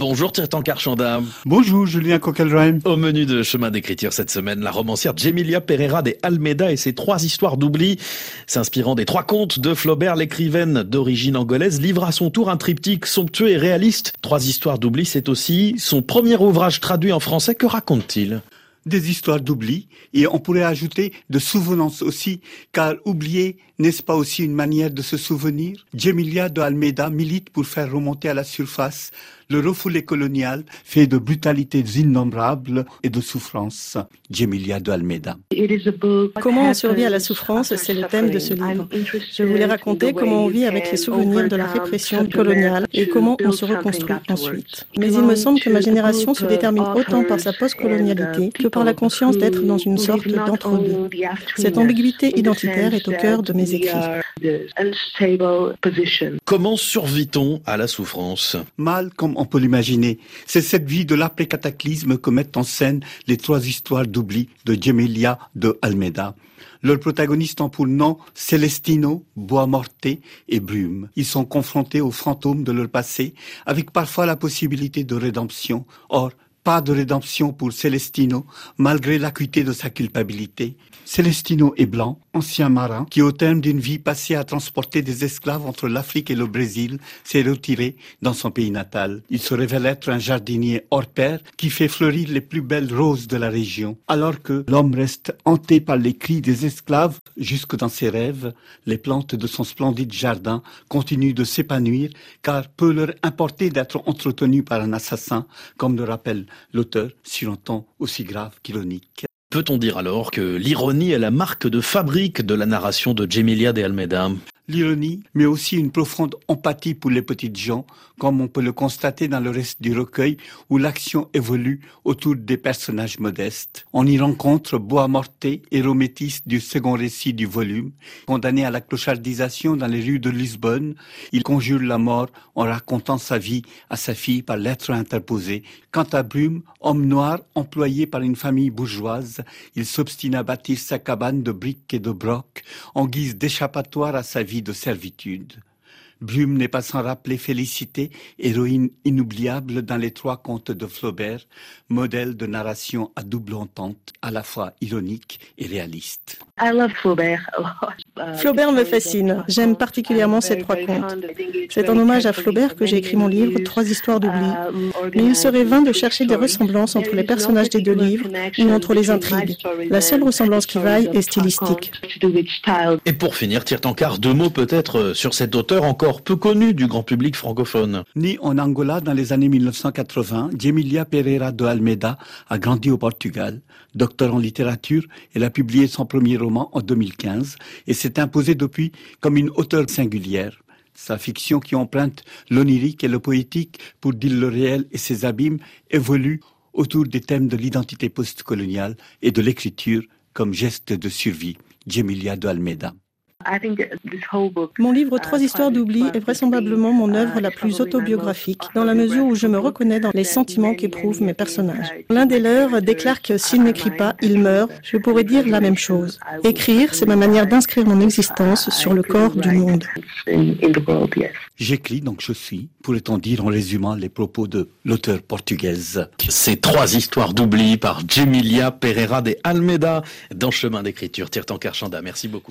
Bonjour Tirtan Karchanda. Bonjour Julien Coquelreim. Au menu de Chemin d'écriture cette semaine, la romancière Jemilia Pereira de Almeida et ses trois histoires d'oubli. S'inspirant des trois contes de Flaubert, l'écrivaine d'origine angolaise livre à son tour un triptyque somptueux et réaliste. Trois histoires d'oubli, c'est aussi son premier ouvrage traduit en français. Que raconte-t-il? Des histoires d'oubli, et on pourrait ajouter de souvenance aussi, car oublier, n'est-ce pas aussi une manière de se souvenir? Jemilia de Almeida milite pour faire remonter à la surface le refoulé colonial fait de brutalités innombrables et de souffrances. Jemilia de Almeida. Comment on survit à la souffrance, c'est le thème de ce livre. Je voulais raconter comment on vit avec les souvenirs de la répression coloniale et comment on se reconstruit ensuite. Mais il me semble que ma génération se détermine autant par sa postcolonialité que par la conscience d'être dans une sorte d'entre-deux. Cette ambiguïté identitaire est au cœur de mes écrits. Comment survit-on à la souffrance? Mal comme on peut l'imaginer. C'est cette vie de l'après-cataclysme que mettent en scène les trois histoires d'oubli de Gemelia de Almeida. Leurs protagonistes ont pour nom Celestino, Bois Morté et Brume. Ils sont confrontés aux fantômes de leur passé, avec parfois la possibilité de rédemption. Or, pas de rédemption pour Celestino, malgré l'acuité de sa culpabilité. Celestino est blanc, ancien marin, qui au terme d'une vie passée à transporter des esclaves entre l'Afrique et le Brésil, s'est retiré dans son pays natal. Il se révèle être un jardinier hors pair qui fait fleurir les plus belles roses de la région. Alors que l'homme reste hanté par les cris des esclaves jusque dans ses rêves, les plantes de son splendide jardin continuent de s'épanouir car peu leur importer d'être entretenues par un assassin, comme le rappelle l'auteur un ton aussi grave qu'ironique. Peut-on dire alors que l'ironie est la marque de fabrique de la narration de Jemilia de Almeida? L'ironie, mais aussi une profonde empathie pour les petites gens, comme on peut le constater dans le reste du recueil où l'action évolue autour des personnages modestes. On y rencontre Bois Morté, héros métis du second récit du volume. Condamné à la clochardisation dans les rues de Lisbonne, il conjure la mort en racontant sa vie à sa fille par lettre interposée. Quant à Brume, homme noir employé par une famille bourgeoise, il s'obstine à bâtir sa cabane de briques et de brocs en guise d'échappatoire à sa vie de servitude. Brume n'est pas sans rappeler Félicité, héroïne inoubliable dans les trois contes de Flaubert, modèle de narration à double entente, à la fois ironique et réaliste. Flaubert me fascine. J'aime particulièrement ces trois contes. C'est en hommage à Flaubert que j'ai écrit mon livre Trois histoires d'oubli. Mais il serait vain de chercher des ressemblances entre les personnages des deux livres ou entre les intrigues. La seule ressemblance qui vaille est stylistique. Et pour finir, tire quart deux mots peut-être sur cet auteur encore peu connu du grand public francophone. Né en Angola dans les années 1980, Jemilia Pereira de Almeida a grandi au Portugal. Docteur en littérature, elle a publié son premier roman en 2015 et s'est imposée depuis comme une auteure singulière. Sa fiction qui emprunte l'onirique et le poétique pour dire le réel et ses abîmes évolue autour des thèmes de l'identité postcoloniale et de l'écriture comme geste de survie. Jemilia de Almeida. Mon livre Trois histoires d'oubli est vraisemblablement mon œuvre la plus autobiographique, dans la mesure où je me reconnais dans les sentiments qu'éprouvent mes personnages. L'un des leurs déclare que s'il n'écrit pas, il meurt. Je pourrais dire la même chose. Écrire, c'est ma manière d'inscrire mon existence sur le corps du monde. J'écris, donc je suis, pourrait-on dire en résumant les propos de l'auteur portugaise. Ces trois histoires d'oubli par Jemilia Pereira de Almeida dans Chemin d'écriture. Tirtan Karchanda, merci beaucoup.